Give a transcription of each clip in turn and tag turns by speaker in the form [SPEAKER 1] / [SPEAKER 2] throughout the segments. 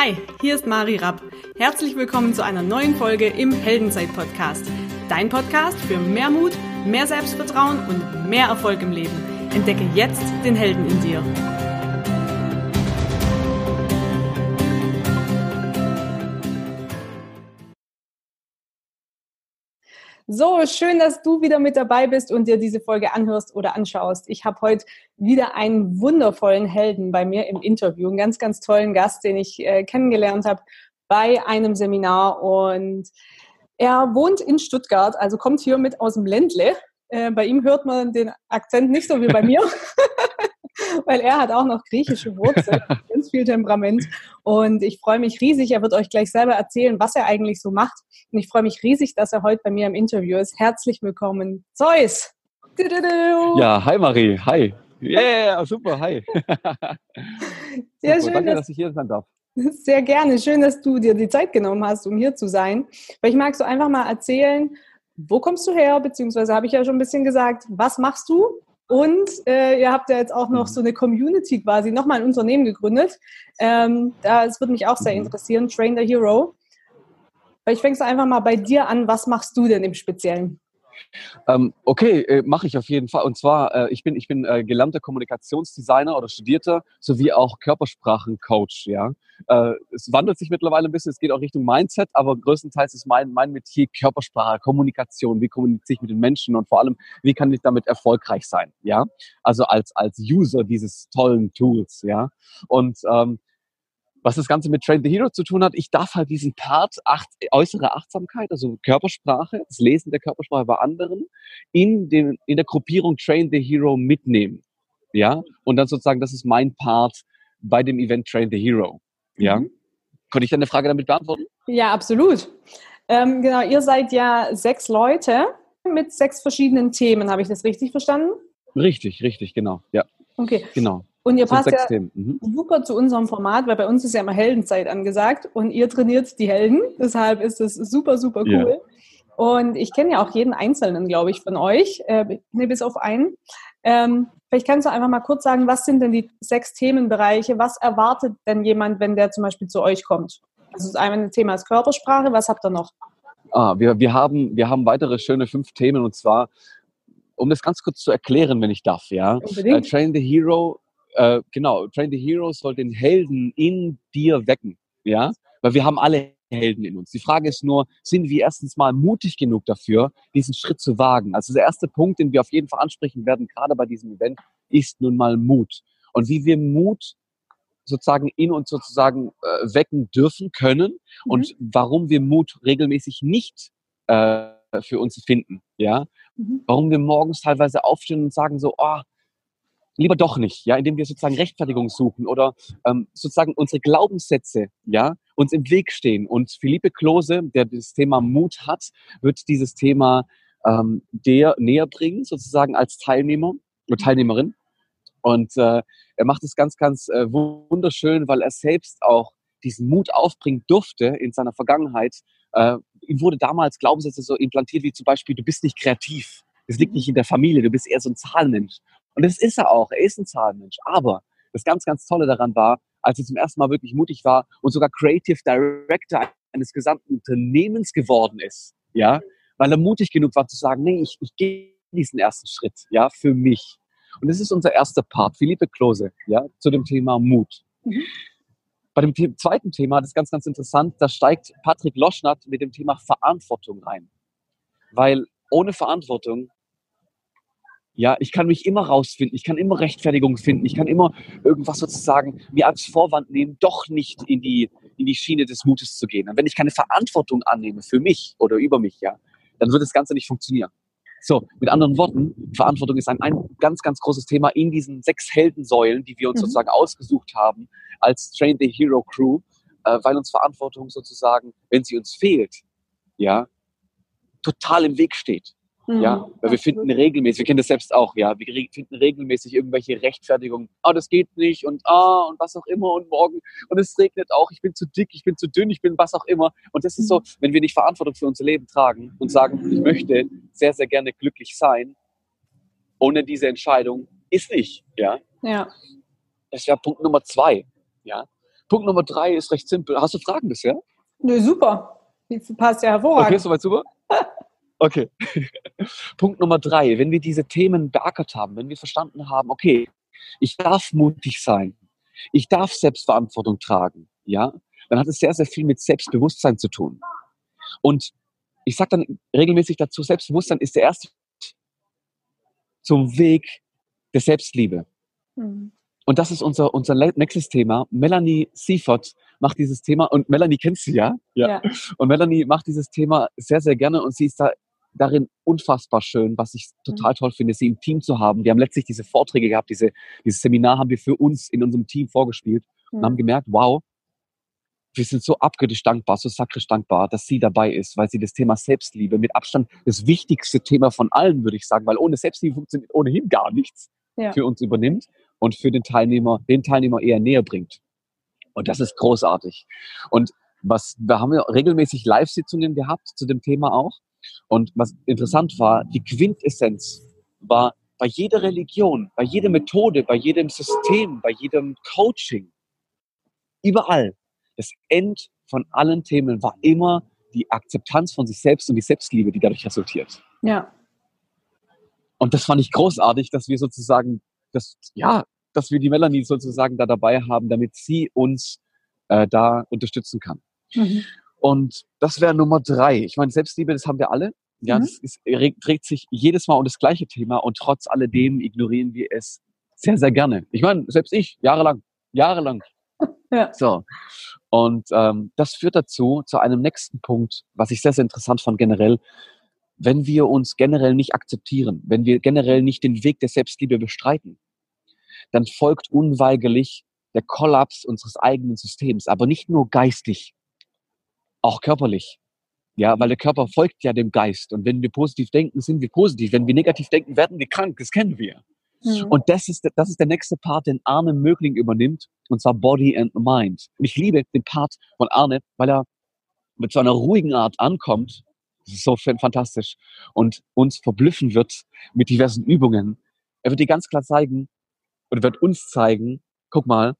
[SPEAKER 1] Hi, hier ist Mari Rapp. Herzlich willkommen zu einer neuen Folge im Heldenzeit-Podcast. Dein Podcast für mehr Mut, mehr Selbstvertrauen und mehr Erfolg im Leben. Entdecke jetzt den Helden in dir. So, schön, dass du wieder mit dabei bist und dir diese Folge anhörst oder anschaust. Ich habe heute wieder einen wundervollen Helden bei mir im Interview, einen ganz, ganz tollen Gast, den ich äh, kennengelernt habe bei einem Seminar und er wohnt in Stuttgart, also kommt hier mit aus dem Ländle. Äh, bei ihm hört man den Akzent nicht so wie bei mir. weil er hat auch noch griechische Wurzeln, ganz viel Temperament. Und ich freue mich riesig, er wird euch gleich selber erzählen, was er eigentlich so macht. Und ich freue mich riesig, dass er heute bei mir im Interview ist. Herzlich willkommen, Zeus!
[SPEAKER 2] Ja, hi Marie, hi. Yeah, super, hi.
[SPEAKER 1] Sehr schön, Danke, dass, dass ich hier sein darf. Sehr gerne. Schön, dass du dir die Zeit genommen hast, um hier zu sein. Weil ich mag so einfach mal erzählen, wo kommst du her? Beziehungsweise habe ich ja schon ein bisschen gesagt, was machst du? Und äh, ihr habt ja jetzt auch noch mhm. so eine Community quasi, nochmal ein Unternehmen gegründet. Ähm, das würde mich auch sehr mhm. interessieren, Train the Hero. Ich fängst einfach mal bei dir an. Was machst du denn im Speziellen?
[SPEAKER 2] Ähm, okay, äh, mache ich auf jeden Fall. Und zwar, äh, ich bin, ich bin äh, gelernter Kommunikationsdesigner oder Studierter sowie auch Körpersprachencoach. Ja, äh, es wandelt sich mittlerweile ein bisschen. Es geht auch Richtung Mindset, aber größtenteils ist mein mein Metier Körpersprache, Kommunikation. Wie kommuniziere ich mit den Menschen und vor allem, wie kann ich damit erfolgreich sein? Ja, also als als User dieses tollen Tools. Ja, und ähm, was das Ganze mit Train the Hero zu tun hat, ich darf halt diesen Part acht, äußere Achtsamkeit, also Körpersprache, das Lesen der Körpersprache bei anderen, in, den, in der Gruppierung Train the Hero mitnehmen. Ja, und dann sozusagen, das ist mein Part bei dem Event Train the Hero. Ja, mhm. konnte ich deine Frage damit beantworten?
[SPEAKER 1] Ja, absolut. Ähm, genau, ihr seid ja sechs Leute mit sechs verschiedenen Themen. Habe ich das richtig verstanden?
[SPEAKER 2] Richtig, richtig, genau. Ja.
[SPEAKER 1] Okay. Genau. Und ihr passt ja mhm. super zu unserem Format, weil bei uns ist ja immer Heldenzeit angesagt und ihr trainiert die Helden. Deshalb ist es super, super cool. Yeah. Und ich kenne ja auch jeden Einzelnen, glaube ich, von euch, äh, nee, bis auf einen. Ähm, vielleicht kannst du einfach mal kurz sagen, was sind denn die sechs Themenbereiche? Was erwartet denn jemand, wenn der zum Beispiel zu euch kommt? Also das eine Thema ist Körpersprache. Was habt ihr noch?
[SPEAKER 2] Ah, wir, wir, haben, wir haben weitere schöne fünf Themen und zwar, um das ganz kurz zu erklären, wenn ich darf, ja. Uh, Train the Hero äh, genau, Train the Hero soll den Helden in dir wecken, ja, weil wir haben alle Helden in uns. Die Frage ist nur, sind wir erstens mal mutig genug dafür, diesen Schritt zu wagen? Also der erste Punkt, den wir auf jeden Fall ansprechen werden, gerade bei diesem Event, ist nun mal Mut. Und wie wir Mut sozusagen in uns sozusagen äh, wecken dürfen können mhm. und warum wir Mut regelmäßig nicht äh, für uns finden, ja. Mhm. Warum wir morgens teilweise aufstehen und sagen so, oh, lieber doch nicht, ja, indem wir sozusagen Rechtfertigung suchen oder ähm, sozusagen unsere Glaubenssätze, ja, uns im Weg stehen. Und Philippe Klose, der das Thema Mut hat, wird dieses Thema ähm, der näher bringen, sozusagen als Teilnehmer oder Teilnehmerin. Und äh, er macht es ganz, ganz äh, wunderschön, weil er selbst auch diesen Mut aufbringen durfte in seiner Vergangenheit. Äh, ihm wurde damals Glaubenssätze so implantiert wie zum Beispiel, du bist nicht kreativ. Das liegt nicht in der Familie, du bist eher so ein Zahlenmensch. Und das ist er auch. Er ist ein Zahlenmensch. Aber das ganz, ganz Tolle daran war, als er zum ersten Mal wirklich mutig war und sogar Creative Director eines gesamten Unternehmens geworden ist, ja, weil er mutig genug war zu sagen, nee, ich, ich gehe diesen ersten Schritt, ja, für mich. Und das ist unser erster Part, Philippe Klose, ja, zu dem Thema Mut. Mhm. Bei dem zweiten Thema, das ist ganz, ganz interessant, da steigt Patrick Loschnatt mit dem Thema Verantwortung rein. Weil ohne Verantwortung ja, ich kann mich immer rausfinden, ich kann immer Rechtfertigung finden, ich kann immer irgendwas sozusagen mir als Vorwand nehmen, doch nicht in die, in die Schiene des Mutes zu gehen. Und wenn ich keine Verantwortung annehme für mich oder über mich, ja, dann wird das Ganze nicht funktionieren. So, mit anderen Worten, Verantwortung ist ein, ein ganz, ganz großes Thema in diesen sechs Heldensäulen, die wir uns mhm. sozusagen ausgesucht haben als Train the Hero Crew, äh, weil uns Verantwortung sozusagen, wenn sie uns fehlt, ja, total im Weg steht. Ja, mhm. weil wir finden regelmäßig, wir kennen das selbst auch, ja, wir finden regelmäßig irgendwelche Rechtfertigungen. Ah, oh, das geht nicht und ah, und was auch immer und morgen und es regnet auch, ich bin zu dick, ich bin zu dünn, ich bin was auch immer. Und das ist so, mhm. wenn wir nicht Verantwortung für unser Leben tragen und sagen, ich möchte sehr, sehr gerne glücklich sein, ohne diese Entscheidung ist nicht, ja.
[SPEAKER 1] Ja.
[SPEAKER 2] Das wäre Punkt Nummer zwei, ja. Punkt Nummer drei ist recht simpel. Hast du Fragen bisher?
[SPEAKER 1] Nö, super. Das passt ja hervorragend.
[SPEAKER 2] Okay, soweit super? Okay. Punkt Nummer drei. Wenn wir diese Themen beackert haben, wenn wir verstanden haben, okay, ich darf mutig sein, ich darf Selbstverantwortung tragen, ja, dann hat es sehr, sehr viel mit Selbstbewusstsein zu tun. Und ich sage dann regelmäßig dazu, Selbstbewusstsein ist der erste zum Weg der Selbstliebe. Mhm. Und das ist unser, unser nächstes Thema. Melanie Seifert macht dieses Thema und Melanie kennst du ja? ja. ja. Und Melanie macht dieses Thema sehr, sehr gerne und sie ist da darin unfassbar schön, was ich total mhm. toll finde, sie im Team zu haben. Wir haben letztlich diese Vorträge gehabt, diese, dieses Seminar haben wir für uns in unserem Team vorgespielt mhm. und haben gemerkt, wow, wir sind so abgöttisch dankbar, so sakrisch dankbar, dass sie dabei ist, weil sie das Thema Selbstliebe mit Abstand das wichtigste Thema von allen, würde ich sagen, weil ohne Selbstliebe funktioniert ohnehin gar nichts ja. für uns übernimmt und für den Teilnehmer, den Teilnehmer eher näher bringt. Und das ist großartig. Und was, wir haben ja regelmäßig Live-Sitzungen gehabt zu dem Thema auch. Und was interessant war, die Quintessenz war bei jeder Religion, bei jeder Methode, bei jedem System, bei jedem Coaching, überall, das End von allen Themen war immer die Akzeptanz von sich selbst und die Selbstliebe, die dadurch resultiert.
[SPEAKER 1] Ja.
[SPEAKER 2] Und das fand ich großartig, dass wir sozusagen, das, ja, dass wir die Melanie sozusagen da dabei haben, damit sie uns äh, da unterstützen kann. Mhm. Und das wäre Nummer drei. Ich meine, Selbstliebe, das haben wir alle. Ja, mhm. das ist, trägt sich jedes Mal um das gleiche Thema und trotz alledem ignorieren wir es sehr, sehr gerne. Ich meine, selbst ich, jahrelang, jahrelang. Ja. So. Und ähm, das führt dazu, zu einem nächsten Punkt, was ich sehr, sehr interessant fand generell. Wenn wir uns generell nicht akzeptieren, wenn wir generell nicht den Weg der Selbstliebe bestreiten, dann folgt unweigerlich der Kollaps unseres eigenen Systems, aber nicht nur geistig, auch körperlich. Ja, weil der Körper folgt ja dem Geist. Und wenn wir positiv denken, sind wir positiv. Wenn wir negativ denken, werden wir krank. Das kennen wir. Mhm. Und das ist, das ist der nächste Part, den Arne Mögling übernimmt, und zwar Body and Mind. Und ich liebe den Part von Arne, weil er mit so einer ruhigen Art ankommt. Das ist so fantastisch. Und uns verblüffen wird mit diversen Übungen. Er wird dir ganz klar zeigen, oder wird uns zeigen, guck mal,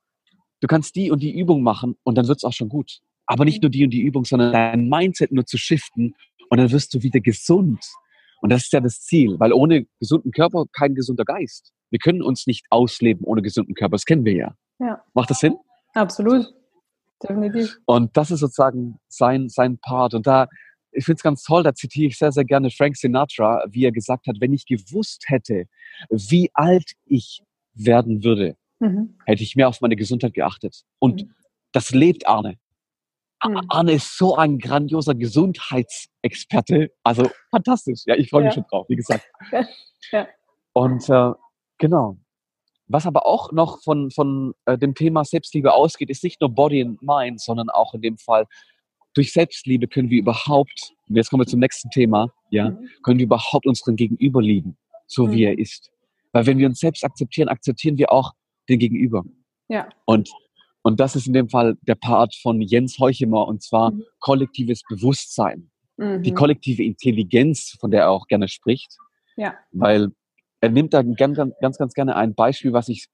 [SPEAKER 2] du kannst die und die Übung machen und dann wird es auch schon gut. Aber nicht nur die und die Übung, sondern dein Mindset nur zu shiften und dann wirst du wieder gesund. Und das ist ja das Ziel, weil ohne gesunden Körper kein gesunder Geist. Wir können uns nicht ausleben ohne gesunden Körper, das kennen wir ja. ja. Macht das Sinn?
[SPEAKER 1] Absolut. Definitiv.
[SPEAKER 2] Und das ist sozusagen sein, sein Part. Und da, ich finde es ganz toll, da zitiere ich sehr, sehr gerne Frank Sinatra, wie er gesagt hat, wenn ich gewusst hätte, wie alt ich werden würde, mhm. hätte ich mehr auf meine Gesundheit geachtet. Und mhm. das lebt Arne. Mhm. Arne ist so ein grandioser Gesundheitsexperte. Also fantastisch. Ja, ich freue mich ja. schon drauf, wie gesagt. ja. Und äh, genau. Was aber auch noch von, von äh, dem Thema Selbstliebe ausgeht, ist nicht nur Body and Mind, sondern auch in dem Fall, durch Selbstliebe können wir überhaupt, jetzt kommen wir zum nächsten Thema, ja, mhm. können wir überhaupt unseren Gegenüber lieben, so wie mhm. er ist. Weil wenn wir uns selbst akzeptieren, akzeptieren wir auch den Gegenüber.
[SPEAKER 1] Ja.
[SPEAKER 2] Und, und das ist in dem Fall der Part von Jens Heuchemer und zwar mhm. kollektives Bewusstsein. Mhm. Die kollektive Intelligenz, von der er auch gerne spricht.
[SPEAKER 1] Ja.
[SPEAKER 2] Weil er nimmt da ganz, ganz, ganz gerne ein Beispiel, was ich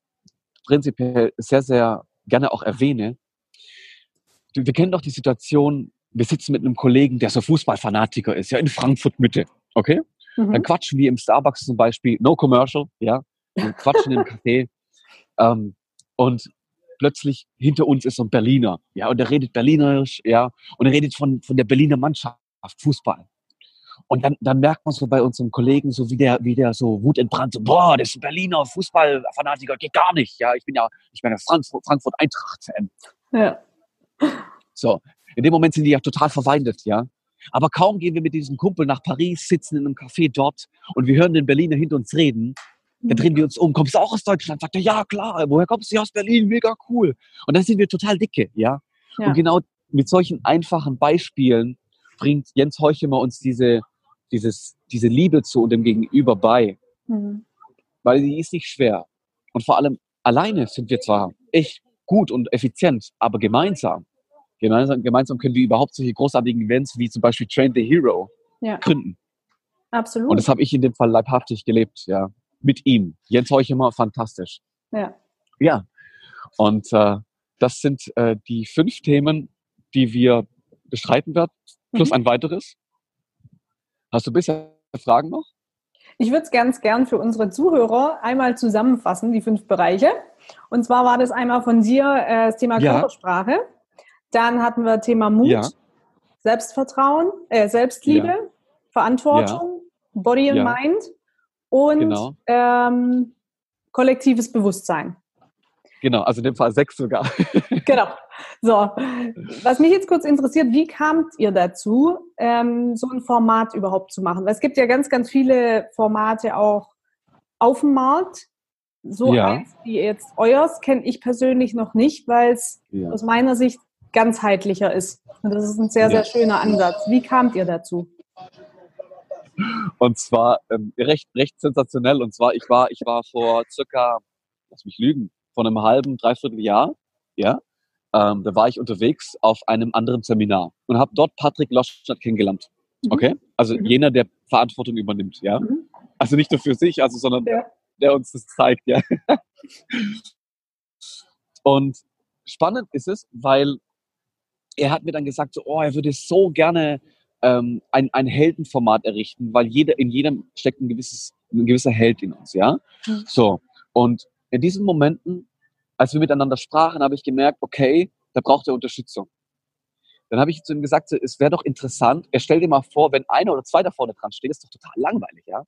[SPEAKER 2] prinzipiell sehr, sehr gerne auch erwähne. Wir kennen doch die Situation, wir sitzen mit einem Kollegen, der so Fußballfanatiker ist, ja, in Frankfurt Mitte, okay? Mhm. Dann quatschen wir im Starbucks zum Beispiel, no commercial, ja, wir quatschen im Café ähm, und plötzlich hinter uns ist so ein Berliner, ja, und er redet Berlinerisch, ja, und er redet von, von der Berliner Mannschaft, Fußball. Und dann, dann merkt man so bei unserem Kollegen, so wie der, wie der so wutentbrannt, so, boah, das ist ein Berliner Fußballfanatiker, geht gar nicht. Ja, ich bin ja, ich bin ja Frankfurt, Frankfurt Eintracht-Fan.
[SPEAKER 1] Ja.
[SPEAKER 2] So. In dem Moment sind die ja total verweindet, ja. Aber kaum gehen wir mit diesem Kumpel nach Paris, sitzen in einem Café dort und wir hören den Berliner hinter uns reden, dann drehen wir uns um. Kommst du auch aus Deutschland? Sagt er, ja, klar. Woher kommst du? Ja, aus Berlin. Mega cool. Und dann sind wir total dicke, ja? ja. Und genau mit solchen einfachen Beispielen bringt Jens Heuchemer uns diese, dieses, diese Liebe zu dem Gegenüber bei. Mhm. Weil die ist nicht schwer. Und vor allem alleine sind wir zwar echt gut und effizient, aber gemeinsam Gemeinsam, gemeinsam können wir überhaupt solche großartigen Events wie zum Beispiel Train the Hero ja. gründen.
[SPEAKER 1] Absolut.
[SPEAKER 2] Und das habe ich in dem Fall leibhaftig gelebt, ja. Mit ihm. Jens Heuchemer, fantastisch.
[SPEAKER 1] Ja.
[SPEAKER 2] Ja. Und äh, das sind äh, die fünf Themen, die wir bestreiten werden, plus mhm. ein weiteres. Hast du bisher Fragen noch?
[SPEAKER 1] Ich würde es ganz gern für unsere Zuhörer einmal zusammenfassen, die fünf Bereiche. Und zwar war das einmal von dir äh, das Thema ja. Körpersprache. Dann hatten wir Thema Mut, ja. Selbstvertrauen, äh, Selbstliebe, ja. Verantwortung, Body and Mind und genau. ähm, kollektives Bewusstsein.
[SPEAKER 2] Genau, also in dem Fall sechs sogar.
[SPEAKER 1] genau. So, was mich jetzt kurz interessiert, wie kamt ihr dazu, ähm, so ein Format überhaupt zu machen? Weil es gibt ja ganz, ganz viele Formate auch auf dem Markt. So ja. eins wie jetzt euers kenne ich persönlich noch nicht, weil es ja. aus meiner Sicht ganzheitlicher ist. Und das ist ein sehr, sehr schöner Ansatz. Wie kamt ihr dazu?
[SPEAKER 2] Und zwar ähm, recht, recht sensationell. Und zwar, ich war, ich war vor circa, lass mich lügen, von einem halben, dreiviertel Jahr, ja, ähm, da war ich unterwegs auf einem anderen Seminar und habe dort Patrick Loschstadt kennengelernt. Mhm. Okay? Also mhm. jener, der Verantwortung übernimmt, ja. Mhm. Also nicht nur für sich, also, sondern ja. der uns das zeigt, ja. und spannend ist es, weil er hat mir dann gesagt, so, oh, er würde so gerne ähm, ein, ein Heldenformat errichten, weil jeder, in jedem steckt ein gewisses, ein gewisser Held in uns, ja. Mhm. So. Und in diesen Momenten, als wir miteinander sprachen, habe ich gemerkt, okay, da braucht er Unterstützung. Dann habe ich zu ihm gesagt, es wäre doch interessant, er stellt dir mal vor, wenn einer oder zwei da vorne dran stehen, ist doch total langweilig, ja.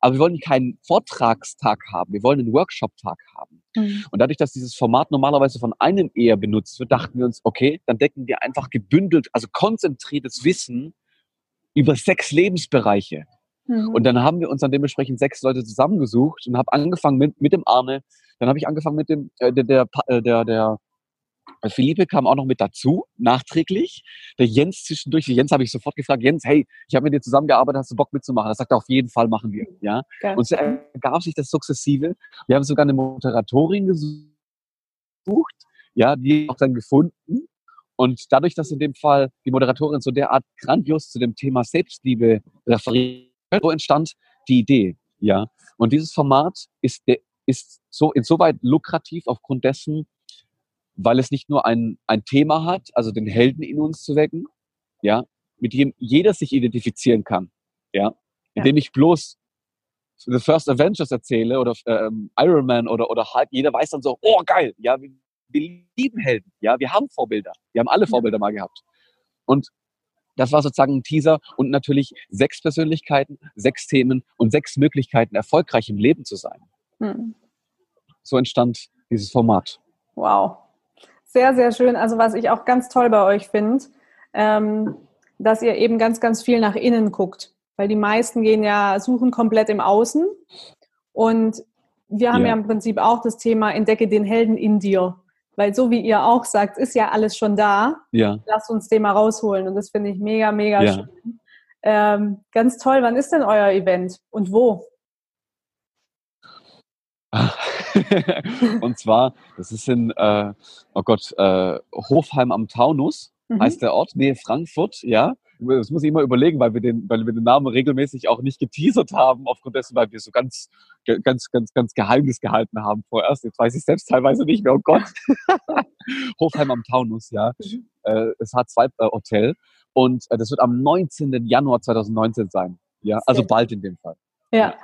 [SPEAKER 2] Aber wir wollen keinen Vortragstag haben, wir wollen einen Workshop-Tag haben. Mhm. Und dadurch, dass dieses Format normalerweise von einem eher benutzt wird, dachten wir uns, okay, dann decken wir einfach gebündelt, also konzentriertes Wissen über sechs Lebensbereiche. Mhm. Und dann haben wir uns dann dementsprechend sechs Leute zusammengesucht und habe angefangen mit, mit dem Arne, dann habe ich angefangen mit dem, äh, der, der, äh, der, der Philippe kam auch noch mit dazu, nachträglich. Der Jens zwischendurch, Jens habe ich sofort gefragt, Jens, hey, ich habe mit dir zusammengearbeitet, hast du Bock mitzumachen? Er sagt, auf jeden Fall machen wir. Ja? Und so ergab sich das sukzessive. Wir haben sogar eine Moderatorin gesucht, ja, die auch dann gefunden. Und dadurch, dass in dem Fall die Moderatorin so derart grandios zu dem Thema Selbstliebe referiert, so entstand die Idee. Ja. Und dieses Format ist ist so insoweit lukrativ aufgrund dessen, weil es nicht nur ein, ein Thema hat, also den Helden in uns zu wecken, ja, mit dem jeder sich identifizieren kann, ja, indem ja. ich bloß The First Avengers erzähle oder ähm, Iron Man oder, oder Hulk, jeder weiß dann so, oh geil, ja, wir, wir lieben Helden, ja, wir haben Vorbilder, wir haben alle Vorbilder mal gehabt. Und das war sozusagen ein Teaser und natürlich sechs Persönlichkeiten, sechs Themen und sechs Möglichkeiten, erfolgreich im Leben zu sein. Hm. So entstand dieses Format.
[SPEAKER 1] Wow. Sehr, sehr schön. Also was ich auch ganz toll bei euch finde, ähm, dass ihr eben ganz, ganz viel nach innen guckt. Weil die meisten gehen ja, suchen komplett im Außen. Und wir haben ja, ja im Prinzip auch das Thema, entdecke den Helden in dir. Weil so wie ihr auch sagt, ist ja alles schon da. Ja. Lasst uns den mal rausholen. Und das finde ich mega, mega ja. schön. Ähm, ganz toll. Wann ist denn euer Event und wo?
[SPEAKER 2] und zwar, das ist in, äh, oh Gott, äh, Hofheim am Taunus, mhm. heißt der Ort, Nähe Frankfurt, ja. Das muss ich immer überlegen, weil wir den, weil wir den Namen regelmäßig auch nicht geteasert haben, aufgrund dessen, weil wir so ganz, ganz, ganz, ganz Geheimnis gehalten haben vorerst. Jetzt weiß ich selbst teilweise nicht mehr, oh Gott. Hofheim am Taunus, ja. Mhm. Äh, es hat zwei äh, Hotel und äh, das wird am 19. Januar 2019 sein. Ja, also bald in dem Fall.
[SPEAKER 1] Ja.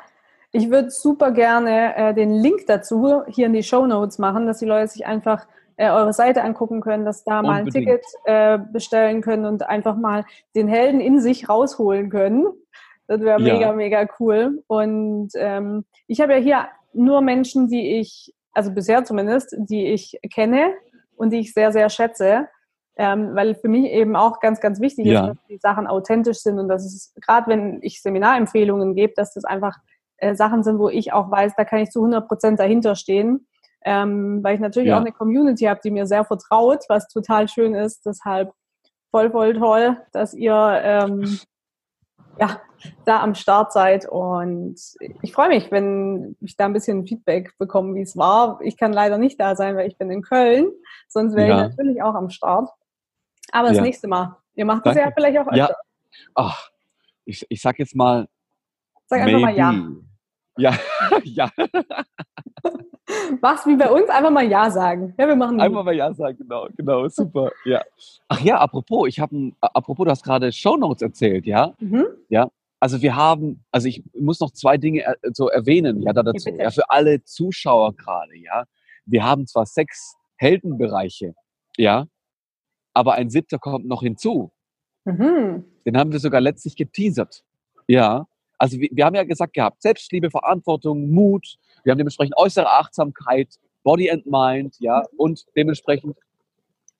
[SPEAKER 1] Ich würde super gerne äh, den Link dazu hier in die Show Notes machen, dass die Leute sich einfach äh, eure Seite angucken können, dass da Unbedingt. mal ein Ticket äh, bestellen können und einfach mal den Helden in sich rausholen können. Das wäre ja. mega, mega cool. Und ähm, ich habe ja hier nur Menschen, die ich, also bisher zumindest, die ich kenne und die ich sehr, sehr schätze. Ähm, weil für mich eben auch ganz, ganz wichtig ja. ist, dass die Sachen authentisch sind und dass es, gerade wenn ich Seminarempfehlungen gebe, dass das einfach äh, Sachen sind, wo ich auch weiß, da kann ich zu 100 Prozent dahinter stehen, ähm, weil ich natürlich ja. auch eine Community habe, die mir sehr vertraut, was total schön ist. Deshalb voll, voll toll, dass ihr ähm, ja, da am Start seid und ich freue mich, wenn ich da ein bisschen Feedback bekomme, wie es war. Ich kann leider nicht da sein, weil ich bin in Köln, sonst wäre ja. ich natürlich auch am Start. Aber das ja. nächste Mal. Ihr macht das ja vielleicht auch öfter.
[SPEAKER 2] Ja. Ach, ich, ich sag jetzt mal,
[SPEAKER 1] Sag einfach Maybe. mal ja.
[SPEAKER 2] Ja, ja.
[SPEAKER 1] Mach's wie bei uns, einfach mal Ja sagen. Ja, wir machen
[SPEAKER 2] Einfach mal Ja sagen, genau, genau, super, ja. Ach ja, apropos, ich habe, apropos, du hast gerade Shownotes erzählt, ja? Mhm. Ja, also wir haben, also ich muss noch zwei Dinge so erwähnen, ja, da dazu, ja, für alle Zuschauer gerade, ja. Wir haben zwar sechs Heldenbereiche, ja, aber ein siebter kommt noch hinzu. Mhm. Den haben wir sogar letztlich geteasert, ja. Also wir, wir haben ja gesagt gehabt, Selbstliebe, Verantwortung, Mut, wir haben dementsprechend äußere Achtsamkeit, Body and Mind, ja, und dementsprechend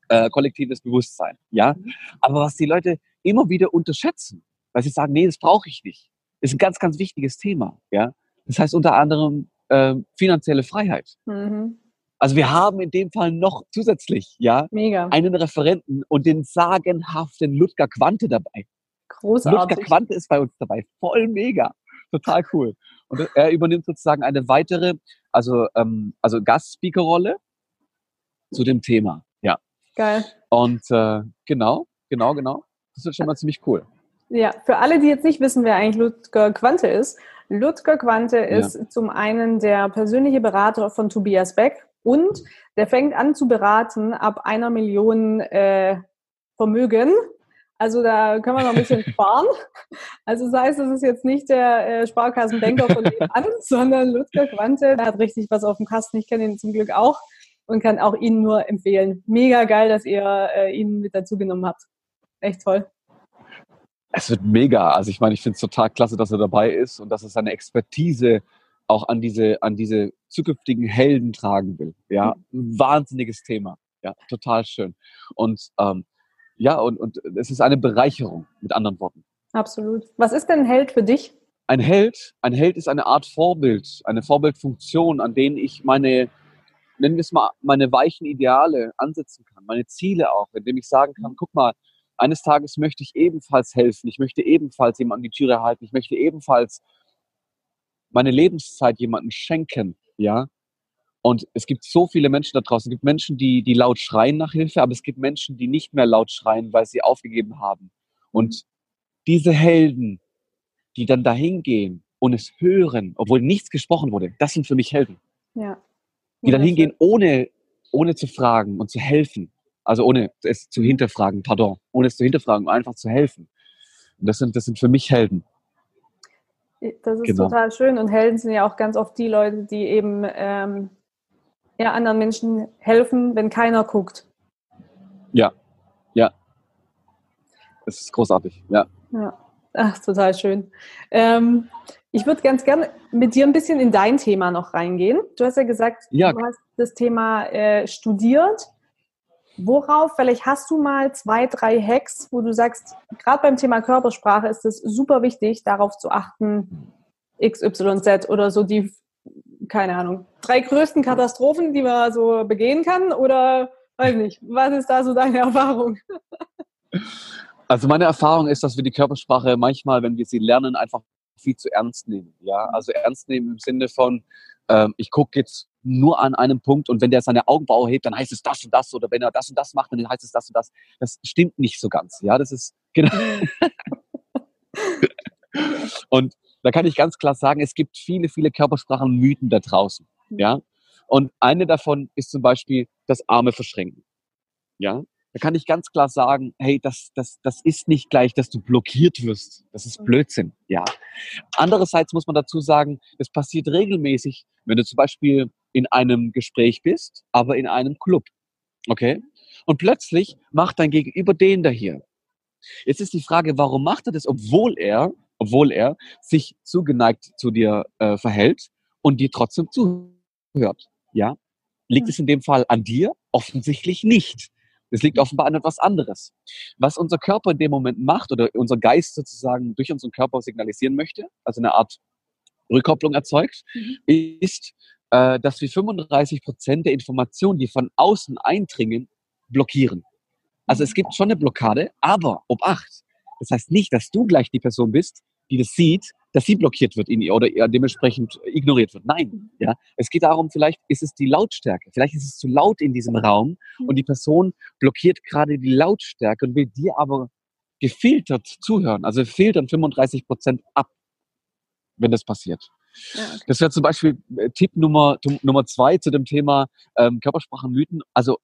[SPEAKER 2] äh, kollektives Bewusstsein, ja. Aber was die Leute immer wieder unterschätzen, weil sie sagen, nee, das brauche ich nicht, ist ein ganz, ganz wichtiges Thema, ja. Das heißt unter anderem äh, finanzielle Freiheit. Mhm. Also wir haben in dem Fall noch zusätzlich, ja, Mega. einen Referenten und den sagenhaften Ludger Quante dabei.
[SPEAKER 1] Großartig.
[SPEAKER 2] Ludger Quante ist bei uns dabei. Voll mega. Total cool. Und er übernimmt sozusagen eine weitere, also, ähm, also Gastspeaker-Rolle zu dem Thema. Ja.
[SPEAKER 1] Geil.
[SPEAKER 2] Und äh, genau, genau, genau. Das ist schon mal ziemlich cool.
[SPEAKER 1] Ja, für alle, die jetzt nicht wissen, wer eigentlich Ludger Quante ist. Ludger Quante ist ja. zum einen der persönliche Berater von Tobias Beck und der fängt an zu beraten ab einer Million äh, Vermögen also da können wir noch ein bisschen sparen. Also das heißt, es ist jetzt nicht der äh, Sparkassenbanker von an, sondern Ludger Quante. Der hat richtig was auf dem Kasten. Ich kenne ihn zum Glück auch und kann auch Ihnen nur empfehlen. Mega geil, dass ihr äh, ihn mit dazu genommen habt. Echt toll.
[SPEAKER 2] Es wird mega. Also ich meine, ich finde es total klasse, dass er dabei ist und dass er seine Expertise auch an diese, an diese zukünftigen Helden tragen will. Ja, mhm. ein wahnsinniges Thema. Ja, total schön. Und ähm, ja, und, und es ist eine Bereicherung, mit anderen Worten.
[SPEAKER 1] Absolut. Was ist denn ein Held für dich?
[SPEAKER 2] Ein Held, ein Held ist eine Art Vorbild, eine Vorbildfunktion, an denen ich meine, nennen wir es mal, meine weichen Ideale ansetzen kann, meine Ziele auch, indem ich sagen kann, guck mal, eines Tages möchte ich ebenfalls helfen, ich möchte ebenfalls jemandem die Türe halten, ich möchte ebenfalls meine Lebenszeit jemandem schenken, ja, und es gibt so viele Menschen da draußen. Es gibt Menschen, die, die laut schreien nach Hilfe, aber es gibt Menschen, die nicht mehr laut schreien, weil sie aufgegeben haben. Und diese Helden, die dann dahin gehen und es hören, obwohl nichts gesprochen wurde, das sind für mich Helden. Ja. Die dann hingehen, ohne, ohne zu fragen und zu helfen. Also ohne es zu hinterfragen, pardon, ohne es zu hinterfragen, einfach zu helfen. Und das sind, das sind für mich Helden.
[SPEAKER 1] Das ist genau. total schön. Und Helden sind ja auch ganz oft die Leute, die eben ähm, ja, anderen Menschen helfen, wenn keiner guckt.
[SPEAKER 2] Ja, ja. Das ist großartig, ja.
[SPEAKER 1] Ja, ach, total schön. Ähm, ich würde ganz gerne mit dir ein bisschen in dein Thema noch reingehen. Du hast ja gesagt, ja. du hast das Thema äh, studiert. Worauf, vielleicht hast du mal zwei, drei Hacks, wo du sagst, gerade beim Thema Körpersprache ist es super wichtig, darauf zu achten, XYZ oder so die keine Ahnung, drei größten Katastrophen, die man so begehen kann? Oder weiß nicht, was ist da so deine Erfahrung?
[SPEAKER 2] Also meine Erfahrung ist, dass wir die Körpersprache manchmal, wenn wir sie lernen, einfach viel zu ernst nehmen. Ja, also ernst nehmen im Sinne von, ähm, ich gucke jetzt nur an einem Punkt und wenn der seine Augenbraue hebt, dann heißt es das und das oder wenn er das und das macht, dann heißt es das und das. Das stimmt nicht so ganz. Ja, das ist genau. und da kann ich ganz klar sagen, es gibt viele, viele Körpersprachenmythen da draußen. Mhm. Ja? Und eine davon ist zum Beispiel das Arme verschränken. Ja? Da kann ich ganz klar sagen, hey, das, das, das ist nicht gleich, dass du blockiert wirst. Das ist mhm. Blödsinn. Ja. Andererseits muss man dazu sagen, es passiert regelmäßig, wenn du zum Beispiel in einem Gespräch bist, aber in einem Club. Okay? Und plötzlich macht dein Gegenüber den da hier. Jetzt ist die Frage, warum macht er das, obwohl er obwohl er sich zugeneigt zu dir äh, verhält und dir trotzdem zuhört. Ja? Liegt es in dem Fall an dir? Offensichtlich nicht. Es liegt offenbar an etwas anderes. Was unser Körper in dem Moment macht oder unser Geist sozusagen durch unseren Körper signalisieren möchte, also eine Art Rückkopplung erzeugt, mhm. ist, äh, dass wir 35 Prozent der Informationen, die von außen eindringen, blockieren. Also es gibt schon eine Blockade, aber ob acht, das heißt nicht, dass du gleich die Person bist, die das sieht, dass sie blockiert wird in ihr oder dementsprechend ignoriert wird. Nein, ja. Es geht darum, vielleicht ist es die Lautstärke. Vielleicht ist es zu laut in diesem Raum und die Person blockiert gerade die Lautstärke und will dir aber gefiltert zuhören. Also filtern 35 Prozent ab, wenn das passiert. Ja, okay. Das wäre zum Beispiel äh, Tipp Nummer, Nummer zwei zu dem Thema ähm, Körpersprachenmythen. Also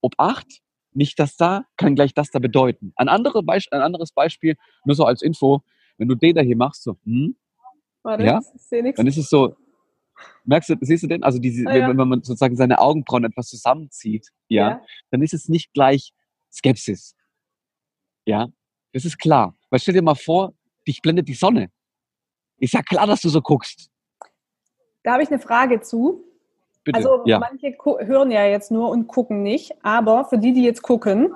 [SPEAKER 2] Obacht, nicht das da, kann gleich das da bedeuten. Ein, andere Beisp ein anderes Beispiel, nur so als Info, wenn du den da hier machst, so, hm, Warte, ja, dann ist es so, merkst du, siehst du denn? Also diese, ah, ja. wenn, wenn, man sozusagen seine Augenbrauen etwas zusammenzieht, ja, ja, dann ist es nicht gleich Skepsis. Ja, das ist klar. Weil stell dir mal vor, dich blendet die Sonne. Ist ja klar, dass du so guckst.
[SPEAKER 1] Da habe ich eine Frage zu. Bitte, also ja. manche hören ja jetzt nur und gucken nicht, aber für die, die jetzt gucken,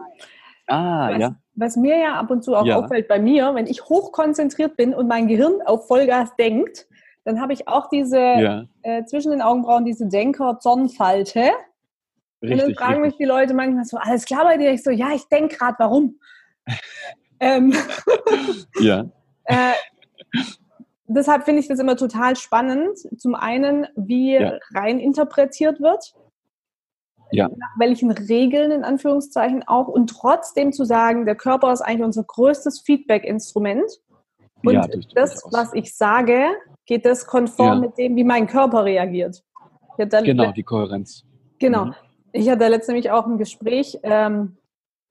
[SPEAKER 2] ah,
[SPEAKER 1] was,
[SPEAKER 2] ja.
[SPEAKER 1] was mir ja ab und zu auch ja. auffällt bei mir, wenn ich hochkonzentriert bin und mein Gehirn auf Vollgas denkt, dann habe ich auch diese ja. äh, zwischen den Augenbrauen diese Denker-Zornfalte. Und dann fragen richtig. mich die Leute manchmal so, alles klar bei dir? Ich so, ja, ich denke gerade, warum? ähm,
[SPEAKER 2] ja.
[SPEAKER 1] äh, deshalb finde ich das immer total spannend. Zum einen, wie ja. rein interpretiert wird.
[SPEAKER 2] Ja.
[SPEAKER 1] Nach welchen Regeln in Anführungszeichen auch und trotzdem zu sagen, der Körper ist eigentlich unser größtes Feedback-Instrument. Und ja, das, was ich sage, geht das konform ja. mit dem, wie mein Körper reagiert.
[SPEAKER 2] genau, die Kohärenz.
[SPEAKER 1] Genau. Mhm. Ich hatte letztens auch ein Gespräch ähm,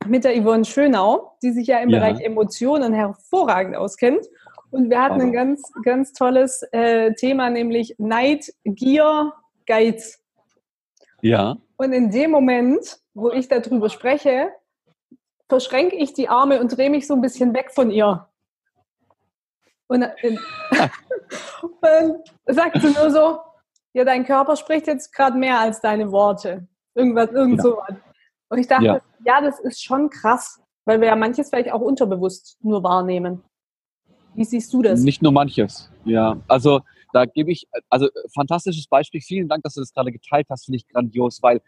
[SPEAKER 1] mit der Yvonne Schönau, die sich ja im. Bereich Emotionen hervorragend auskennt. Und wir hatten Aber. ein ganz, ganz tolles äh, Thema, nämlich Neid, Gier, Geiz.
[SPEAKER 2] Ja.
[SPEAKER 1] Und in dem Moment, wo ich darüber spreche, verschränke ich die Arme und drehe mich so ein bisschen weg von ihr. Und, äh, und sagt sie nur so, ja, dein Körper spricht jetzt gerade mehr als deine Worte. Irgendwas, irgend ja. sowas. Und ich dachte, ja. ja, das ist schon krass, weil wir ja manches vielleicht auch unterbewusst nur wahrnehmen. Wie siehst du das?
[SPEAKER 2] Nicht nur manches, ja. Also da gebe ich, also fantastisches Beispiel. Vielen Dank, dass du das gerade geteilt hast, finde ich grandios, weil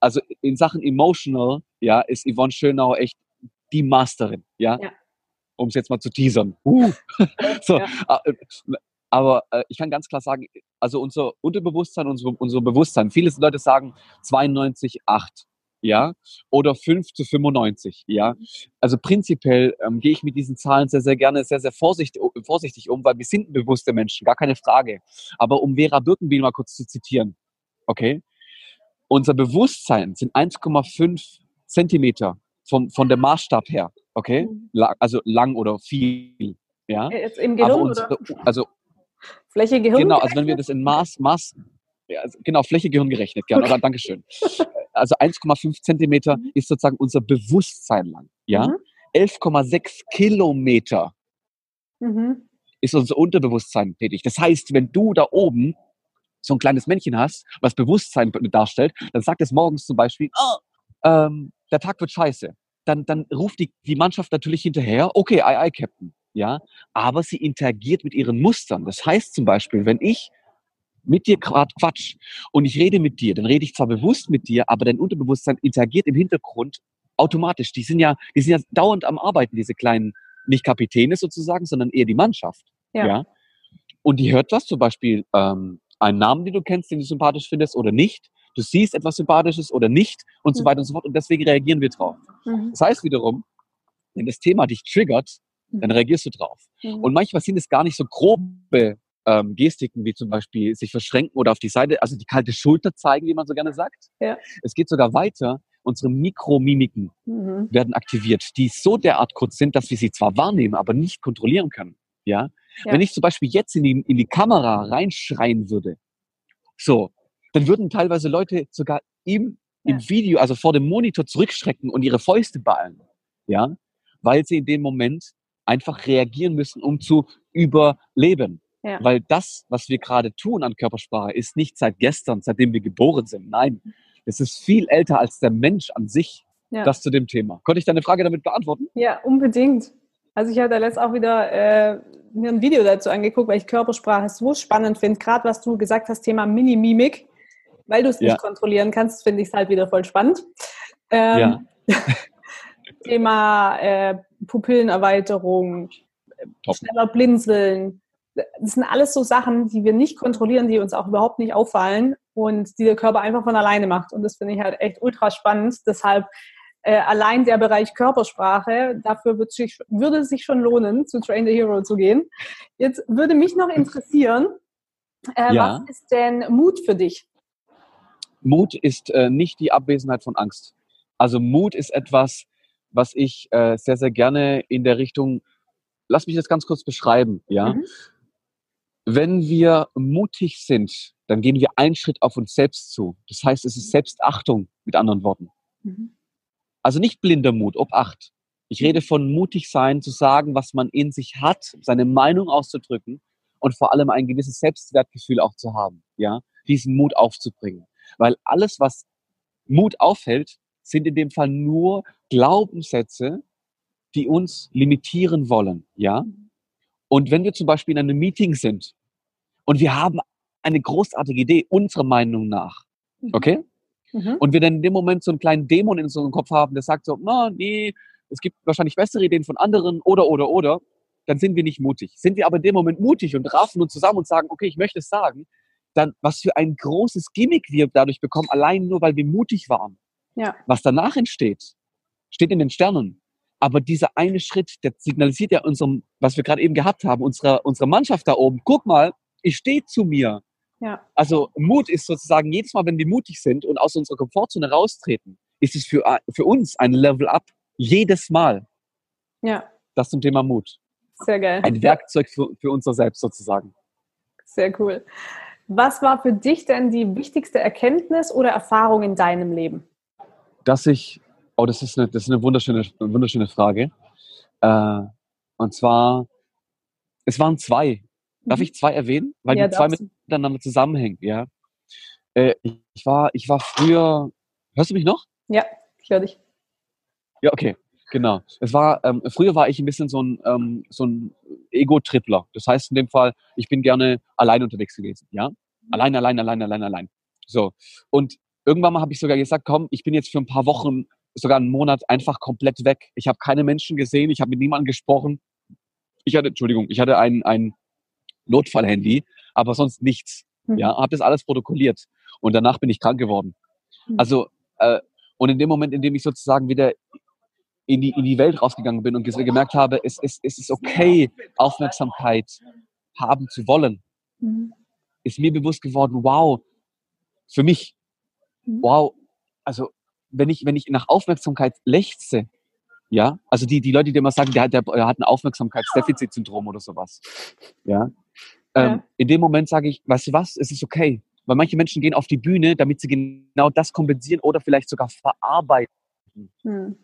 [SPEAKER 2] also in Sachen emotional, ja, ist Yvonne Schönau echt die Masterin, ja. ja. Um es jetzt mal zu teasern. Uh. so, ja. Ah, äh, aber äh, ich kann ganz klar sagen, also unser Unterbewusstsein, unser, unser Bewusstsein, viele Leute sagen 92, 8 ja, oder 5 zu 95, ja. Also prinzipiell ähm, gehe ich mit diesen Zahlen sehr, sehr gerne, sehr, sehr vorsichtig, vorsichtig um, weil wir sind bewusste Menschen, gar keine Frage. Aber um Vera Birkenbiel mal kurz zu zitieren, okay, unser Bewusstsein sind 1,5 Zentimeter vom, von der Maßstab her, okay, mhm. also lang oder viel, ja.
[SPEAKER 1] Jetzt im Gehirn, unsere?
[SPEAKER 2] Also
[SPEAKER 1] Fläche Gehirn.
[SPEAKER 2] Genau, also wenn wir das in Maß, Maß, ja, also genau, Fläche Gehirn gerechnet, gerne, okay. oder Dankeschön. Also 1,5 Zentimeter mhm. ist sozusagen unser Bewusstsein lang. Ja? Mhm. 11,6 Kilometer mhm. ist unser Unterbewusstsein tätig. Das heißt, wenn du da oben so ein kleines Männchen hast, was Bewusstsein darstellt, dann sagt es morgens zum Beispiel, oh, ähm, der Tag wird scheiße. Dann, dann ruft die, die Mannschaft natürlich hinterher, okay, aye, aye, Captain. Ja, aber sie interagiert mit ihren Mustern. Das heißt zum Beispiel, wenn ich mit dir gerade Quatsch und ich rede mit dir, dann rede ich zwar bewusst mit dir, aber dein Unterbewusstsein interagiert im Hintergrund automatisch. Die sind ja, die sind ja dauernd am Arbeiten, diese kleinen, nicht Kapitäne sozusagen, sondern eher die Mannschaft. Ja. ja? Und die hört was, zum Beispiel ähm, einen Namen, den du kennst, den du sympathisch findest oder nicht. Du siehst etwas Sympathisches oder nicht und mhm. so weiter und so fort. Und deswegen reagieren wir drauf. Mhm. Das heißt wiederum, wenn das Thema dich triggert, dann mhm. reagierst du drauf. Mhm. Und manchmal sind es gar nicht so grobe ähm, Gestiken wie zum Beispiel sich verschränken oder auf die Seite, also die kalte Schulter zeigen, wie man so gerne sagt. Ja. Es geht sogar weiter. Unsere Mikromimiken mhm. werden aktiviert, die so derart kurz sind, dass wir sie zwar wahrnehmen, aber nicht kontrollieren können. Ja? ja. Wenn ich zum Beispiel jetzt in die, in die Kamera reinschreien würde, so, dann würden teilweise Leute sogar im, ja. im Video, also vor dem Monitor zurückschrecken und ihre Fäuste ballen. Ja? Weil sie in dem Moment einfach reagieren müssen, um zu überleben. Ja. Weil das, was wir gerade tun an Körpersprache, ist nicht seit gestern, seitdem wir geboren sind. Nein, es ist viel älter als der Mensch an sich. Ja. Das zu dem Thema. Konnte ich deine Frage damit beantworten?
[SPEAKER 1] Ja, unbedingt. Also ich habe letzt auch wieder äh, mir ein Video dazu angeguckt, weil ich Körpersprache so spannend finde. Gerade was du gesagt hast, Thema Mini-Mimik, weil du es nicht ja. kontrollieren kannst, finde ich es halt wieder voll spannend. Ähm, ja. Thema äh, Pupillenerweiterung, Top. schneller blinzeln, das sind alles so Sachen, die wir nicht kontrollieren, die uns auch überhaupt nicht auffallen und die der Körper einfach von alleine macht. Und das finde ich halt echt ultra spannend. Deshalb äh, allein der Bereich Körpersprache, dafür wird sich, würde es sich schon lohnen, zu Train the Hero zu gehen. Jetzt würde mich noch interessieren, Äh, ja. Was ist denn Mut für dich?
[SPEAKER 2] Mut ist äh, nicht die Abwesenheit von Angst. Also Mut ist etwas, was ich äh, sehr, sehr gerne in der Richtung, lass mich das ganz kurz beschreiben, ja. Mhm. Wenn wir mutig sind, dann gehen wir einen Schritt auf uns selbst zu. Das heißt, es ist Selbstachtung, mit anderen Worten. Mhm. Also nicht blinder Mut, ob acht. Ich rede von mutig sein, zu sagen, was man in sich hat, seine Meinung auszudrücken und vor allem ein gewisses Selbstwertgefühl auch zu haben, ja, diesen Mut aufzubringen. Weil alles, was Mut aufhält, sind in dem Fall nur Glaubenssätze, die uns limitieren wollen, ja. Und wenn wir zum Beispiel in einem Meeting sind und wir haben eine großartige Idee, unserer Meinung nach, mhm. okay? Mhm. Und wir dann in dem Moment so einen kleinen Dämon in unserem Kopf haben, der sagt so, no, nee, es gibt wahrscheinlich bessere Ideen von anderen oder, oder, oder, dann sind wir nicht mutig. Sind wir aber in dem Moment mutig und raffen uns zusammen und sagen, okay, ich möchte es sagen, dann was für ein großes Gimmick wir dadurch bekommen, allein nur, weil wir mutig waren. Ja. Was danach entsteht, steht in den Sternen. Aber dieser eine Schritt, der signalisiert ja unserem, was wir gerade eben gehabt haben, unserer, unserer Mannschaft da oben, guck mal, ich stehe zu mir. Ja. Also Mut ist sozusagen jedes Mal, wenn wir mutig sind und aus unserer Komfortzone raustreten, ist es für, für uns ein Level up. Jedes Mal. Ja. Das zum Thema Mut.
[SPEAKER 1] Sehr geil.
[SPEAKER 2] Ein Werkzeug für, für unser Selbst sozusagen.
[SPEAKER 1] Sehr cool. Was war für dich denn die wichtigste Erkenntnis oder Erfahrung in deinem Leben?
[SPEAKER 2] Dass ich, oh, das ist eine, das ist eine wunderschöne, wunderschöne Frage. Äh, und zwar, es waren zwei. Darf mhm. ich zwei erwähnen? Weil ja, die zwei miteinander zusammenhängen, ja. Äh, ich, war, ich war früher, hörst du mich noch?
[SPEAKER 1] Ja, ich höre dich.
[SPEAKER 2] Ja, okay. Genau. Es war, ähm, früher war ich ein bisschen so ein, ähm, so ein Ego-Trippler. Das heißt in dem Fall, ich bin gerne allein unterwegs gewesen. Ja? Allein, allein, allein, allein, allein. So. Und irgendwann mal habe ich sogar gesagt, komm, ich bin jetzt für ein paar Wochen, sogar einen Monat einfach komplett weg. Ich habe keine Menschen gesehen, ich habe mit niemandem gesprochen. Ich hatte, Entschuldigung, ich hatte ein, ein Notfallhandy, aber sonst nichts. Mhm. Ja, habe das alles protokolliert. Und danach bin ich krank geworden. Mhm. Also, äh, und in dem Moment, in dem ich sozusagen wieder in die, in die Welt rausgegangen bin und gemerkt habe, es, es, es ist okay, Aufmerksamkeit haben zu wollen, mhm. ist mir bewusst geworden, wow, für mich, mhm. wow, also wenn ich, wenn ich nach Aufmerksamkeit lechze, ja, also die, die Leute, die immer sagen, der, der, der hat ein Aufmerksamkeitsdefizitsyndrom oder sowas, ja, ähm, ja. in dem Moment sage ich, weißt du was, es ist okay. Weil manche Menschen gehen auf die Bühne, damit sie genau das kompensieren oder vielleicht sogar verarbeiten. Mhm.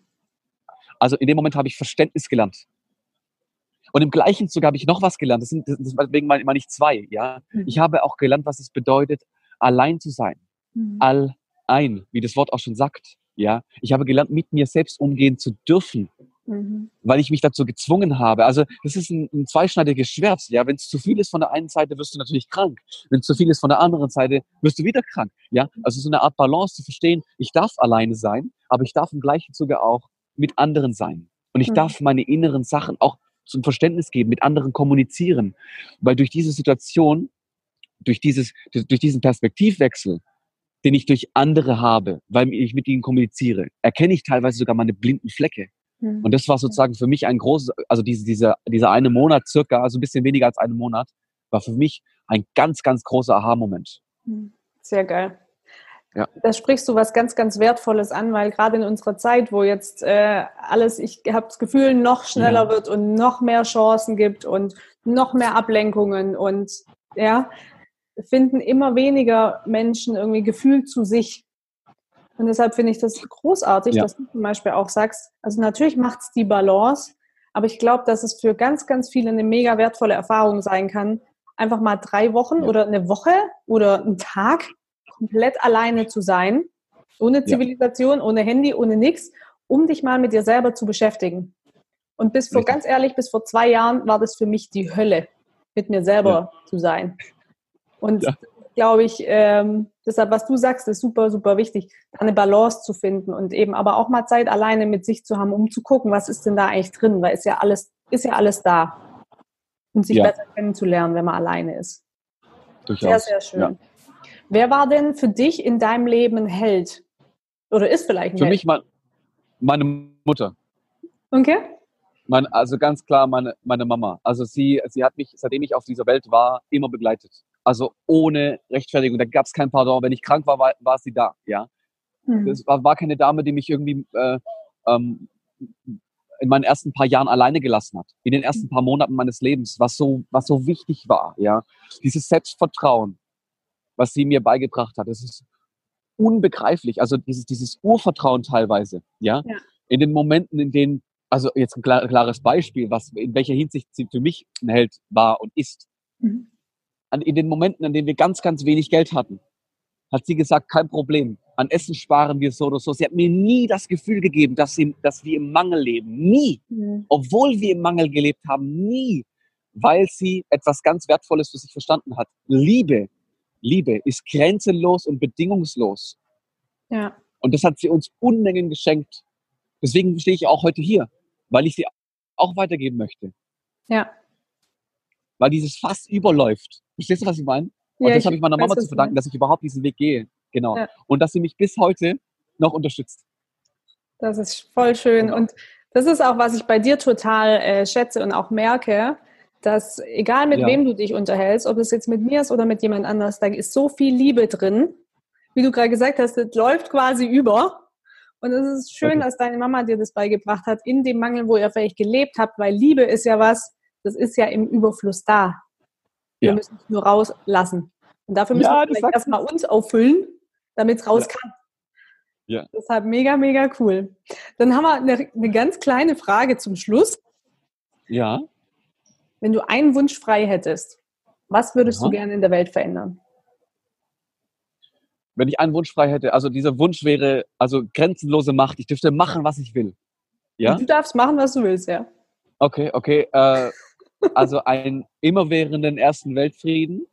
[SPEAKER 2] Also in dem Moment habe ich Verständnis gelernt. Und im gleichen Zug habe ich noch was gelernt. Das sind, deswegen meine ich zwei, ja. Mhm. Ich habe auch gelernt, was es bedeutet, allein zu sein. Mhm. Allein, wie das Wort auch schon sagt, ja. Ich habe gelernt, mit mir selbst umgehen zu dürfen. Mhm. Weil ich mich dazu gezwungen habe. Also, das ist ein, ein zweischneidiges Schwert, ja. Wenn es zu viel ist von der einen Seite, wirst du natürlich krank. Wenn es zu viel ist von der anderen Seite, wirst du wieder krank, ja. Also, so eine Art Balance zu verstehen, ich darf alleine sein, aber ich darf im gleichen Zuge auch mit anderen sein. Und ich mhm. darf meine inneren Sachen auch zum Verständnis geben, mit anderen kommunizieren. Weil durch diese Situation, durch, dieses, durch diesen Perspektivwechsel, den ich durch andere habe, weil ich mit ihnen kommuniziere, erkenne ich teilweise sogar meine blinden Flecke. Mhm. Und das war sozusagen für mich ein großes, also diese, diese, dieser eine Monat circa, also ein bisschen weniger als einen Monat, war für mich ein ganz, ganz großer Aha-Moment.
[SPEAKER 1] Mhm. Sehr geil. Ja. Da sprichst du was ganz, ganz Wertvolles an, weil gerade in unserer Zeit, wo jetzt äh, alles, ich habe das Gefühl, noch schneller ja. wird und noch mehr Chancen gibt und noch mehr Ablenkungen und ja, finden immer weniger Menschen irgendwie Gefühl zu sich. Und deshalb finde ich das großartig, ja. dass du zum Beispiel auch sagst, also natürlich macht es die Balance, aber ich glaube, dass es für ganz, ganz viele eine mega wertvolle Erfahrung sein kann, einfach mal drei Wochen ja. oder eine Woche oder einen Tag komplett alleine zu sein, ohne Zivilisation, ja. ohne Handy, ohne nichts, um dich mal mit dir selber zu beschäftigen. Und bis vor, ganz ehrlich, bis vor zwei Jahren war das für mich die Hölle, mit mir selber zu sein. Und ja. glaube ich, ähm, deshalb, was du sagst, ist super, super wichtig, eine Balance zu finden und eben aber auch mal Zeit alleine mit sich zu haben, um zu gucken, was ist denn da eigentlich drin, weil ist ja alles, ist ja alles da. Und sich ja. besser kennenzulernen, wenn man alleine ist. Durchaus. Sehr, sehr schön. Wer war denn für dich in deinem Leben ein Held? Oder ist vielleicht ein
[SPEAKER 2] Für
[SPEAKER 1] Held?
[SPEAKER 2] mich mein, meine Mutter.
[SPEAKER 1] Okay.
[SPEAKER 2] Mein, also ganz klar meine, meine Mama. Also sie, sie hat mich, seitdem ich auf dieser Welt war, immer begleitet. Also ohne Rechtfertigung. Da gab es kein Pardon. Wenn ich krank war, war, war sie da. Ja. Mhm. Das war, war, keine Dame, die mich irgendwie äh, ähm, in meinen ersten paar Jahren alleine gelassen hat. In den ersten paar Monaten meines Lebens, was so, was so wichtig war. Ja. Dieses Selbstvertrauen, was sie mir beigebracht hat. Das ist unbegreiflich. Also dieses, dieses Urvertrauen teilweise. Ja. ja. In den Momenten, in denen also jetzt ein klar, klares Beispiel, was in welcher Hinsicht sie für mich ein Held war und ist. Mhm. In den Momenten, in denen wir ganz, ganz wenig Geld hatten, hat sie gesagt, kein Problem. An Essen sparen wir so oder so. Sie hat mir nie das Gefühl gegeben, dass, sie, dass wir im Mangel leben. Nie. Mhm. Obwohl wir im Mangel gelebt haben. Nie. Weil sie etwas ganz Wertvolles für sich verstanden hat. Liebe. Liebe ist grenzenlos und bedingungslos. Ja. Und das hat sie uns Unmengen geschenkt. Deswegen stehe ich auch heute hier weil ich sie auch weitergeben möchte. Ja. Weil dieses Fass überläuft. Verstehst du, was ich meine? Und ja, das habe ich meiner Mama zu verdanken, dass ich überhaupt diesen Weg gehe. Genau. Ja. Und dass sie mich bis heute noch unterstützt.
[SPEAKER 1] Das ist voll schön. Genau. Und das ist auch, was ich bei dir total äh, schätze und auch merke, dass egal mit ja. wem du dich unterhältst, ob es jetzt mit mir ist oder mit jemand anders, da ist so viel Liebe drin. Wie du gerade gesagt hast, das läuft quasi über. Und es ist schön, okay. dass deine Mama dir das beigebracht hat, in dem Mangel, wo ihr vielleicht gelebt habt, weil Liebe ist ja was, das ist ja im Überfluss da. Wir ja. müssen es nur rauslassen. Und dafür müssen ja, wir vielleicht erstmal uns auffüllen, damit es raus ja. kann. Ja. Deshalb mega, mega cool. Dann haben wir eine, eine ganz kleine Frage zum Schluss.
[SPEAKER 2] Ja.
[SPEAKER 1] Wenn du einen Wunsch frei hättest, was würdest Aha. du gerne in der Welt verändern?
[SPEAKER 2] wenn ich einen Wunsch frei hätte, also dieser Wunsch wäre, also grenzenlose Macht. Ich dürfte machen, was ich will.
[SPEAKER 1] Ja? Du darfst machen, was du willst, ja.
[SPEAKER 2] Okay, okay. Äh, also einen immerwährenden ersten Weltfrieden.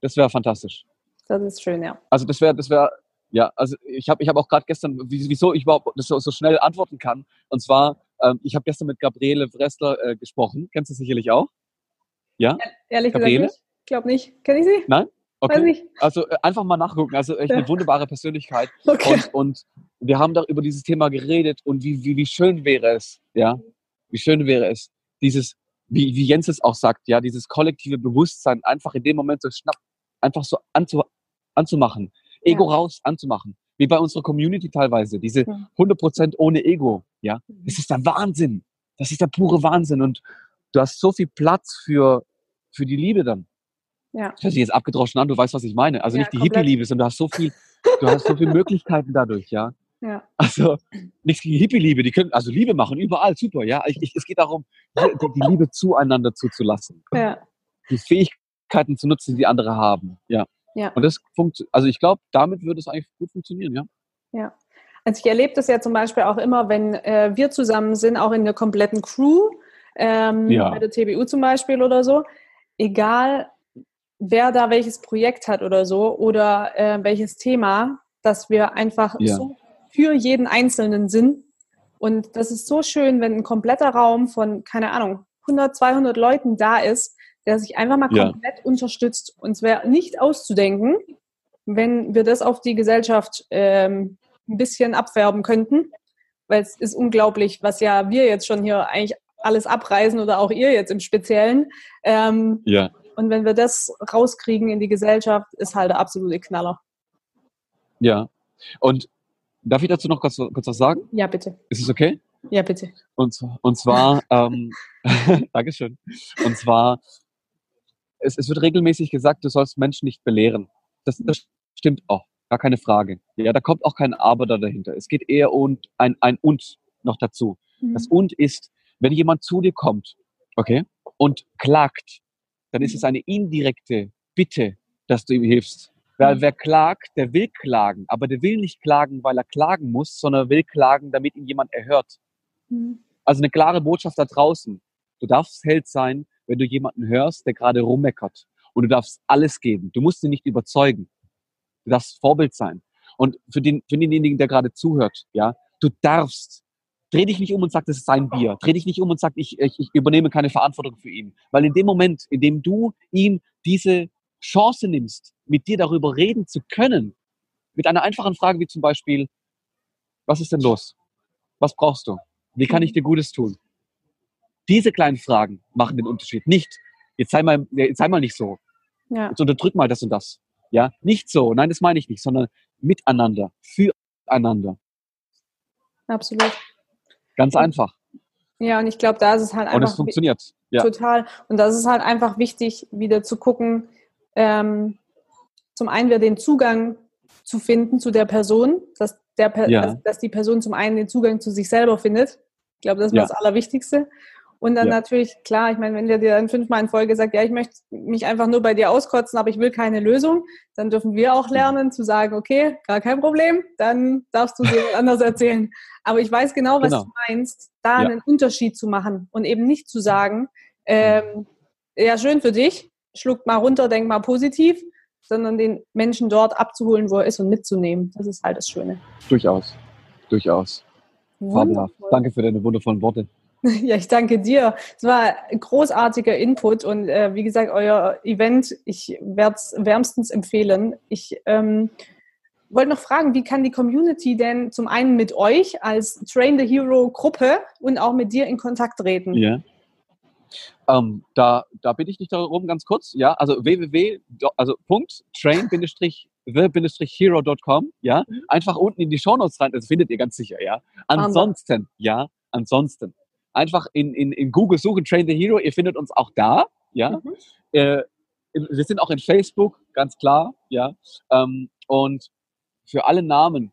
[SPEAKER 2] Das wäre fantastisch.
[SPEAKER 1] Das ist schön, ja.
[SPEAKER 2] Also das wäre, das wäre, ja, also ich habe ich hab auch gerade gestern, wieso ich überhaupt das so, so schnell antworten kann. Und zwar, ähm, ich habe gestern mit Gabriele Wrestler äh, gesprochen. Kennst du sicherlich auch? Ja?
[SPEAKER 1] Ehrlich Gabriele? gesagt nicht. Ich glaube nicht. Kenn ich sie?
[SPEAKER 2] Nein? Okay. Also äh, einfach mal nachgucken. Also echt eine wunderbare Persönlichkeit. Okay. Und, und wir haben da über dieses Thema geredet und wie, wie, wie schön wäre es, ja, wie schön wäre es, dieses, wie, wie Jens es auch sagt, ja, dieses kollektive Bewusstsein einfach in dem Moment so schnapp, einfach so anzu, anzumachen, Ego ja. raus anzumachen. Wie bei unserer Community teilweise, diese 100% ohne Ego, ja. Mhm. Das ist der Wahnsinn. Das ist der pure Wahnsinn und du hast so viel Platz für, für die Liebe dann. Ja. Das hört sich jetzt abgedroschen an, du weißt, was ich meine. Also ja, nicht die Hippie-Liebe, sondern du hast so viel, du hast so viele Möglichkeiten dadurch, ja. Ja. Also nichts gegen Hippie-Liebe, die können also Liebe machen, überall, super, ja. Ich, ich, es geht darum, die, Liebe zueinander zuzulassen. Ja. Die Fähigkeiten zu nutzen, die andere haben, ja. ja. Und das funktioniert, also ich glaube, damit würde es eigentlich gut funktionieren, ja.
[SPEAKER 1] Ja. Also ich erlebe das ja zum Beispiel auch immer, wenn äh, wir zusammen sind, auch in der kompletten Crew, ähm, ja. bei der TBU zum Beispiel oder so, egal wer da welches Projekt hat oder so oder äh, welches Thema, dass wir einfach ja. so für jeden Einzelnen sind. Und das ist so schön, wenn ein kompletter Raum von, keine Ahnung, 100, 200 Leuten da ist, der sich einfach mal komplett ja. unterstützt. Und es wäre nicht auszudenken, wenn wir das auf die Gesellschaft ähm, ein bisschen abwerben könnten. Weil es ist unglaublich, was ja wir jetzt schon hier eigentlich alles abreisen oder auch ihr jetzt im Speziellen. Ähm, ja. Und wenn wir das rauskriegen in die Gesellschaft, ist halt der absolute Knaller.
[SPEAKER 2] Ja. Und darf ich dazu noch kurz, kurz was sagen?
[SPEAKER 1] Ja, bitte.
[SPEAKER 2] Ist es okay?
[SPEAKER 1] Ja, bitte.
[SPEAKER 2] Und, und zwar, ähm, Dankeschön. Und zwar, es, es wird regelmäßig gesagt, du sollst Menschen nicht belehren. Das, das stimmt auch. Gar keine Frage. Ja, da kommt auch kein Aber da dahinter. Es geht eher um ein, ein Und noch dazu. Mhm. Das Und ist, wenn jemand zu dir kommt, okay, und klagt, dann ist es eine indirekte Bitte, dass du ihm hilfst. Weil wer klagt, der will klagen, aber der will nicht klagen, weil er klagen muss, sondern will klagen, damit ihn jemand erhört. Mhm. Also eine klare Botschaft da draußen. Du darfst Held sein, wenn du jemanden hörst, der gerade rummeckert. Und du darfst alles geben. Du musst ihn nicht überzeugen. Du darfst Vorbild sein. Und für, den, für denjenigen, der gerade zuhört, ja, du darfst Dreh dich nicht um und sag, das ist sein Bier. Dreh dich nicht um und sag, ich, ich, ich übernehme keine Verantwortung für ihn. Weil in dem Moment, in dem du ihm diese Chance nimmst, mit dir darüber reden zu können, mit einer einfachen Frage wie zum Beispiel, was ist denn los? Was brauchst du? Wie kann ich dir Gutes tun? Diese kleinen Fragen machen den Unterschied. Nicht, jetzt sei mal, jetzt sei mal nicht so. Ja. Jetzt unterdrück mal das und das. Ja, nicht so, nein, das meine ich nicht, sondern miteinander, füreinander.
[SPEAKER 1] Absolut.
[SPEAKER 2] Ganz einfach.
[SPEAKER 1] Ja, und ich glaube, da ist es halt einfach.
[SPEAKER 2] Und es funktioniert.
[SPEAKER 1] Ja. Total. Und das ist halt einfach wichtig, wieder zu gucken, ähm, zum einen wir den Zugang zu finden zu der Person, dass, der, ja. dass, dass, die Person zum einen den Zugang zu sich selber findet. Ich glaube, das ist ja. das Allerwichtigste. Und dann ja. natürlich, klar, ich meine, wenn der dir dann fünfmal in Folge sagt, ja, ich möchte mich einfach nur bei dir auskotzen, aber ich will keine Lösung, dann dürfen wir auch lernen zu sagen, okay, gar kein Problem, dann darfst du dir anders erzählen. Aber ich weiß genau, was genau. du meinst, da ja. einen Unterschied zu machen und eben nicht zu sagen, ähm, ja, schön für dich, schluck mal runter, denk mal positiv, sondern den Menschen dort abzuholen, wo er ist und mitzunehmen. Das ist halt das Schöne.
[SPEAKER 2] Durchaus, durchaus. Fabelhaft. Danke für deine wundervollen Worte.
[SPEAKER 1] Ja, ich danke dir. Es war ein großartiger Input und äh, wie gesagt, euer Event, ich werde es wärmstens empfehlen. Ich ähm, wollte noch fragen, wie kann die Community denn zum einen mit euch als Train the Hero Gruppe und auch mit dir in Kontakt treten?
[SPEAKER 2] Ja. Ähm, da, da bitte ich dich darum ganz kurz, ja, also www, also Punkt, train-the-hero.com, ja, mhm. einfach unten in die Shownotes rein, das findet ihr ganz sicher, ja. Ansonsten, ja, ansonsten, einfach in, in, in Google suchen, Train the Hero, ihr findet uns auch da, ja. Mhm. Äh, wir sind auch in Facebook, ganz klar, ja. Ähm, und für alle Namen,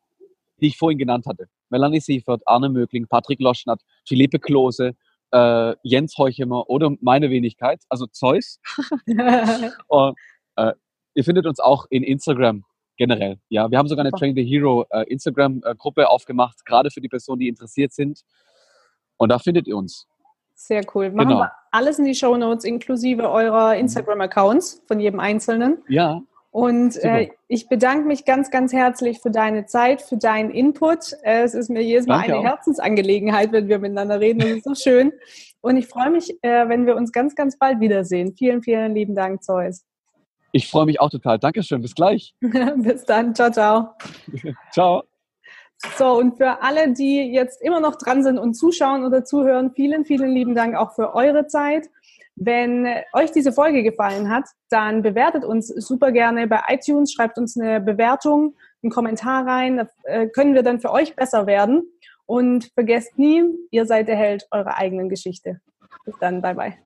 [SPEAKER 2] die ich vorhin genannt hatte, Melanie Siefert, Arne Mögling, Patrick Loschnert, Philippe Klose, äh, Jens Heuchemer oder meine Wenigkeit, also Zeus. und, äh, ihr findet uns auch in Instagram generell. Ja, wir haben sogar eine Train the Hero äh, Instagram-Gruppe aufgemacht, gerade für die Personen, die interessiert sind. Und da findet ihr uns.
[SPEAKER 1] Sehr cool. Machen genau. wir alles in die Show Notes, inklusive eurer mhm. Instagram-Accounts von jedem Einzelnen.
[SPEAKER 2] Ja.
[SPEAKER 1] Und äh, ich bedanke mich ganz, ganz herzlich für deine Zeit, für deinen Input. Äh, es ist mir jedes Mal Danke eine auch. Herzensangelegenheit, wenn wir miteinander reden. Das ist so schön. Und ich freue mich, äh, wenn wir uns ganz, ganz bald wiedersehen. Vielen, vielen lieben Dank, Zeus.
[SPEAKER 2] Ich freue mich auch total. Dankeschön. Bis gleich.
[SPEAKER 1] Bis dann. Ciao, ciao.
[SPEAKER 2] ciao.
[SPEAKER 1] So, und für alle, die jetzt immer noch dran sind und zuschauen oder zuhören, vielen, vielen lieben Dank auch für eure Zeit. Wenn euch diese Folge gefallen hat, dann bewertet uns super gerne bei iTunes, schreibt uns eine Bewertung, einen Kommentar rein, da äh, können wir dann für euch besser werden. Und vergesst nie, ihr seid der Held eurer eigenen Geschichte. Bis dann, bye bye.